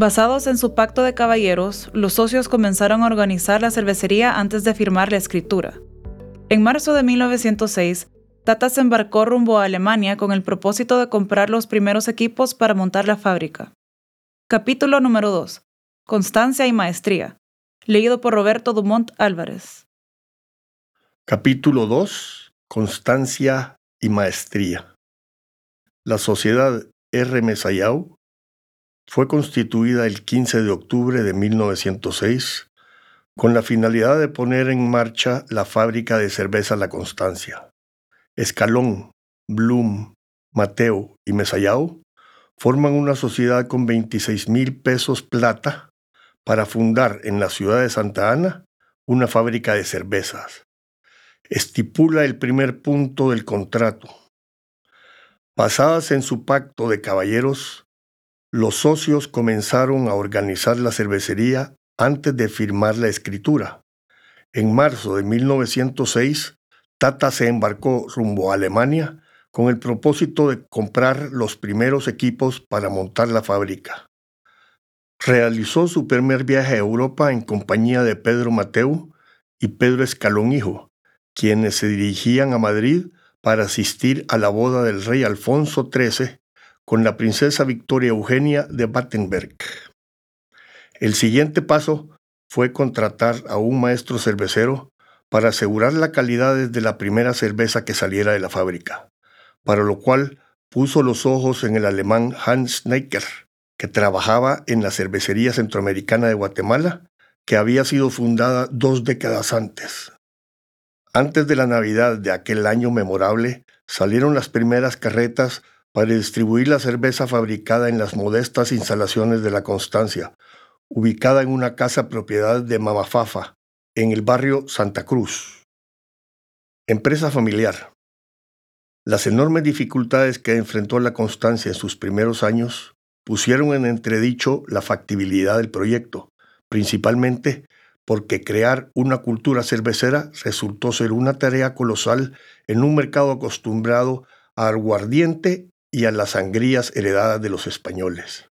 Basados en su pacto de caballeros, los socios comenzaron a organizar la cervecería antes de firmar la escritura. En marzo de 1906, Tata se embarcó rumbo a Alemania con el propósito de comprar los primeros equipos para montar la fábrica. Capítulo número 2. Constancia y Maestría. Leído por Roberto Dumont Álvarez. Capítulo 2. Constancia y Maestría. La sociedad R. Mesayau fue constituida el 15 de octubre de 1906 con la finalidad de poner en marcha la fábrica de cerveza La Constancia. Escalón, Bloom, Mateo y Mesayau forman una sociedad con 26 mil pesos plata para fundar en la ciudad de Santa Ana una fábrica de cervezas. Estipula el primer punto del contrato. Basadas en su pacto de caballeros, los socios comenzaron a organizar la cervecería antes de firmar la escritura. En marzo de 1906, Tata se embarcó rumbo a Alemania con el propósito de comprar los primeros equipos para montar la fábrica. Realizó su primer viaje a Europa en compañía de Pedro Mateu y Pedro Escalón Hijo, quienes se dirigían a Madrid para asistir a la boda del rey Alfonso XIII con la princesa Victoria Eugenia de Battenberg. El siguiente paso fue contratar a un maestro cervecero para asegurar la calidad desde la primera cerveza que saliera de la fábrica, para lo cual puso los ojos en el alemán Hans Necker, que trabajaba en la cervecería centroamericana de Guatemala, que había sido fundada dos décadas antes. Antes de la Navidad de aquel año memorable, salieron las primeras carretas para distribuir la cerveza fabricada en las modestas instalaciones de La Constancia, ubicada en una casa propiedad de Mamafafa, en el barrio Santa Cruz. Empresa familiar. Las enormes dificultades que enfrentó La Constancia en sus primeros años pusieron en entredicho la factibilidad del proyecto, principalmente porque crear una cultura cervecera resultó ser una tarea colosal en un mercado acostumbrado a aguardiente y a las sangrías heredadas de los españoles.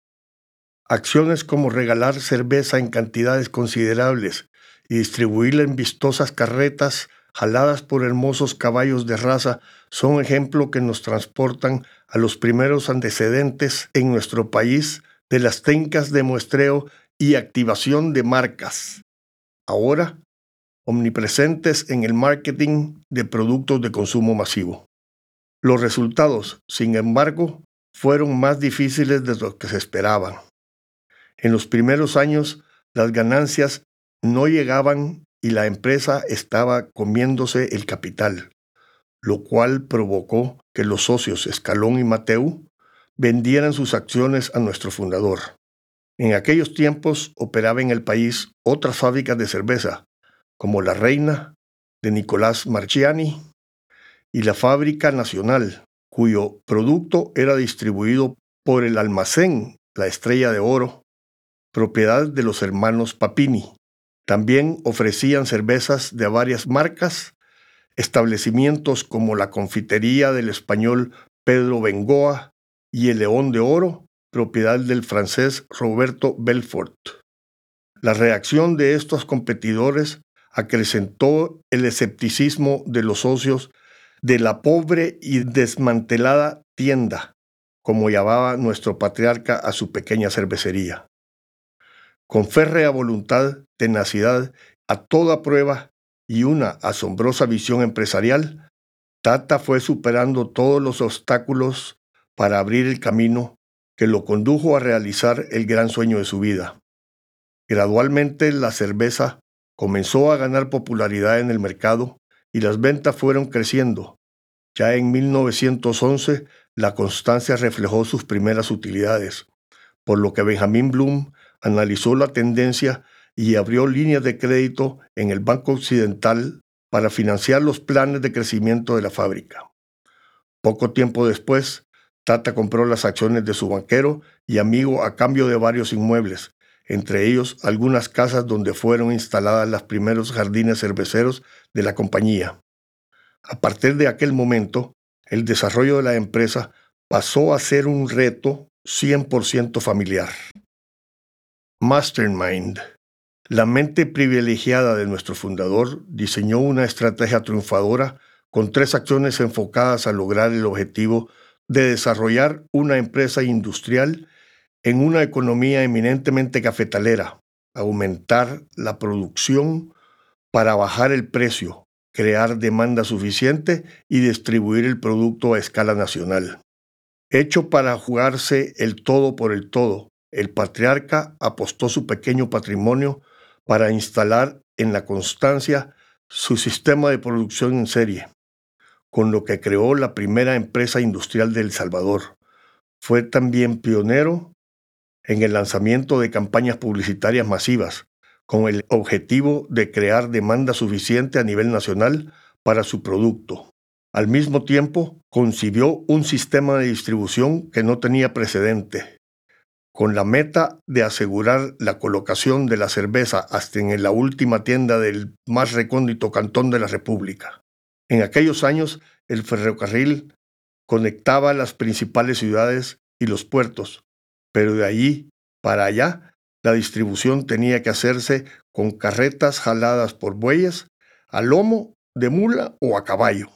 Acciones como regalar cerveza en cantidades considerables y distribuirla en vistosas carretas jaladas por hermosos caballos de raza son ejemplo que nos transportan a los primeros antecedentes en nuestro país de las técnicas de muestreo y activación de marcas, ahora omnipresentes en el marketing de productos de consumo masivo. Los resultados, sin embargo, fueron más difíciles de lo que se esperaban. En los primeros años, las ganancias no llegaban y la empresa estaba comiéndose el capital lo cual provocó que los socios Escalón y Mateu vendieran sus acciones a nuestro fundador. En aquellos tiempos operaba en el país otras fábricas de cerveza, como La Reina, de Nicolás Marchiani, y la Fábrica Nacional, cuyo producto era distribuido por el almacén La Estrella de Oro, propiedad de los hermanos Papini. También ofrecían cervezas de varias marcas establecimientos como la confitería del español Pedro Bengoa y el León de Oro, propiedad del francés Roberto Belfort. La reacción de estos competidores acrecentó el escepticismo de los socios de la pobre y desmantelada tienda, como llamaba nuestro patriarca a su pequeña cervecería. Con férrea voluntad, tenacidad, a toda prueba y una asombrosa visión empresarial, Tata fue superando todos los obstáculos para abrir el camino que lo condujo a realizar el gran sueño de su vida. Gradualmente la cerveza comenzó a ganar popularidad en el mercado y las ventas fueron creciendo. Ya en 1911 la constancia reflejó sus primeras utilidades, por lo que Benjamin Bloom analizó la tendencia y abrió líneas de crédito en el Banco Occidental para financiar los planes de crecimiento de la fábrica. Poco tiempo después, Tata compró las acciones de su banquero y amigo a cambio de varios inmuebles, entre ellos algunas casas donde fueron instaladas los primeros jardines cerveceros de la compañía. A partir de aquel momento, el desarrollo de la empresa pasó a ser un reto 100% familiar. Mastermind. La mente privilegiada de nuestro fundador diseñó una estrategia triunfadora con tres acciones enfocadas a lograr el objetivo de desarrollar una empresa industrial en una economía eminentemente cafetalera, aumentar la producción para bajar el precio, crear demanda suficiente y distribuir el producto a escala nacional. Hecho para jugarse el todo por el todo, el patriarca apostó su pequeño patrimonio para instalar en la constancia su sistema de producción en serie, con lo que creó la primera empresa industrial de El Salvador. Fue también pionero en el lanzamiento de campañas publicitarias masivas, con el objetivo de crear demanda suficiente a nivel nacional para su producto. Al mismo tiempo, concibió un sistema de distribución que no tenía precedente, con la meta de asegurar la colocación de la cerveza hasta en la última tienda del más recóndito cantón de la República. En aquellos años, el ferrocarril conectaba las principales ciudades y los puertos, pero de allí para allá, la distribución tenía que hacerse con carretas jaladas por bueyes, a lomo, de mula o a caballo.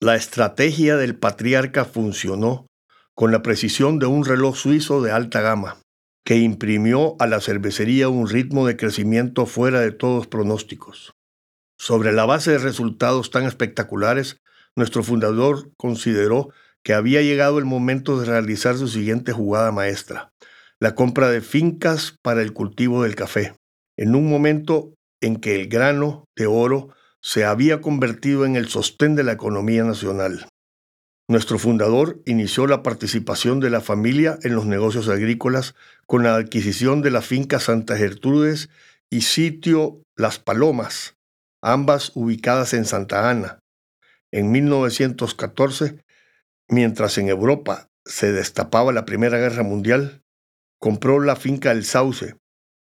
La estrategia del patriarca funcionó con la precisión de un reloj suizo de alta gama, que imprimió a la cervecería un ritmo de crecimiento fuera de todos pronósticos. Sobre la base de resultados tan espectaculares, nuestro fundador consideró que había llegado el momento de realizar su siguiente jugada maestra, la compra de fincas para el cultivo del café, en un momento en que el grano de oro se había convertido en el sostén de la economía nacional. Nuestro fundador inició la participación de la familia en los negocios agrícolas con la adquisición de la finca Santa Gertrudes y sitio Las Palomas, ambas ubicadas en Santa Ana. En 1914, mientras en Europa se destapaba la Primera Guerra Mundial, compró la finca El Sauce,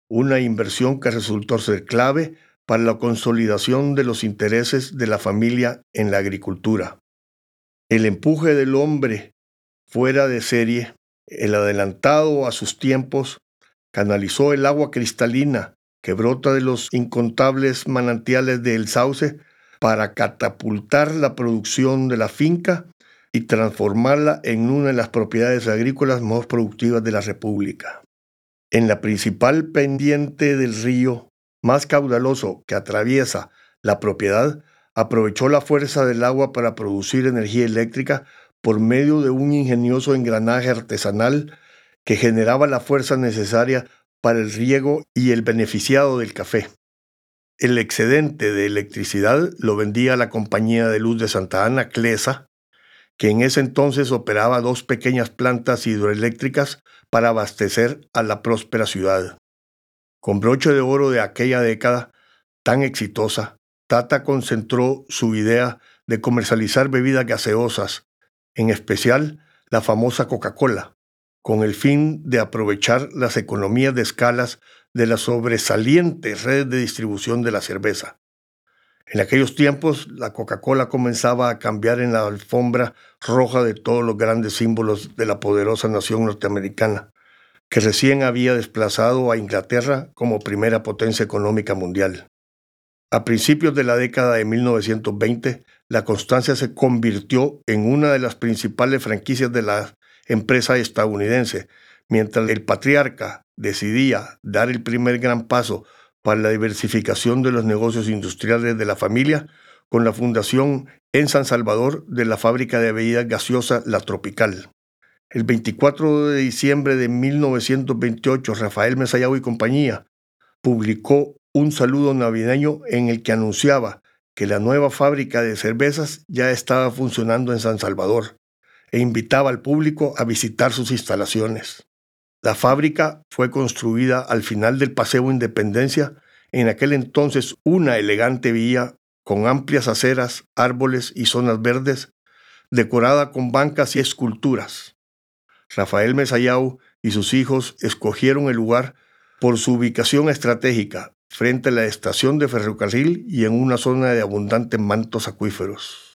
una inversión que resultó ser clave para la consolidación de los intereses de la familia en la agricultura. El empuje del hombre fuera de serie, el adelantado a sus tiempos, canalizó el agua cristalina que brota de los incontables manantiales del sauce para catapultar la producción de la finca y transformarla en una de las propiedades agrícolas más productivas de la República. En la principal pendiente del río más caudaloso que atraviesa la propiedad, aprovechó la fuerza del agua para producir energía eléctrica por medio de un ingenioso engranaje artesanal que generaba la fuerza necesaria para el riego y el beneficiado del café. El excedente de electricidad lo vendía a la compañía de luz de Santa Ana, Clesa, que en ese entonces operaba dos pequeñas plantas hidroeléctricas para abastecer a la próspera ciudad. Con broche de oro de aquella década tan exitosa, Tata concentró su idea de comercializar bebidas gaseosas, en especial la famosa Coca-Cola, con el fin de aprovechar las economías de escalas de la sobresaliente red de distribución de la cerveza. En aquellos tiempos, la Coca-Cola comenzaba a cambiar en la alfombra roja de todos los grandes símbolos de la poderosa nación norteamericana, que recién había desplazado a Inglaterra como primera potencia económica mundial. A principios de la década de 1920, la Constancia se convirtió en una de las principales franquicias de la empresa estadounidense, mientras el patriarca decidía dar el primer gran paso para la diversificación de los negocios industriales de la familia, con la fundación en San Salvador de la fábrica de bebidas gaseosa La Tropical. El 24 de diciembre de 1928, Rafael Mesayao y compañía publicó un saludo navideño en el que anunciaba que la nueva fábrica de cervezas ya estaba funcionando en San Salvador e invitaba al público a visitar sus instalaciones. La fábrica fue construida al final del Paseo Independencia, en aquel entonces una elegante vía con amplias aceras, árboles y zonas verdes, decorada con bancas y esculturas. Rafael Mesayau y sus hijos escogieron el lugar por su ubicación estratégica frente a la estación de ferrocarril y en una zona de abundantes mantos acuíferos.